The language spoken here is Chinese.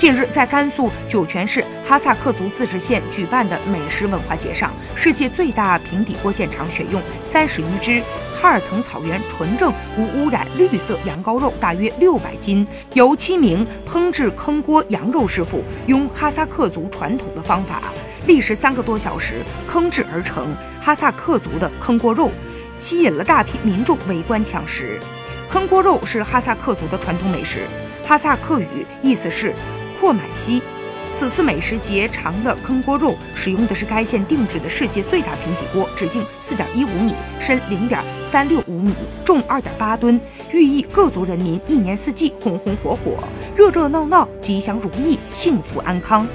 近日，在甘肃酒泉市哈萨克族自治县举办的美食文化节上，世界最大平底锅现场选用三十余只哈尔腾草原纯正无污染绿色羊羔肉，大约六百斤，由七名烹制坑锅羊肉师傅用哈萨克族传统的方法，历时三个多小时烹制而成哈萨克族的坑锅肉，吸引了大批民众围观抢食。坑锅肉是哈萨克族的传统美食，哈萨克语意思是。阔满溪，此次美食节长的坑锅肉使用的是该县定制的世界最大平底锅，直径四点一五米，深零点三六五米，重二点八吨，寓意各族人民一年四季红红火火、热热闹闹、吉祥如意、幸福安康。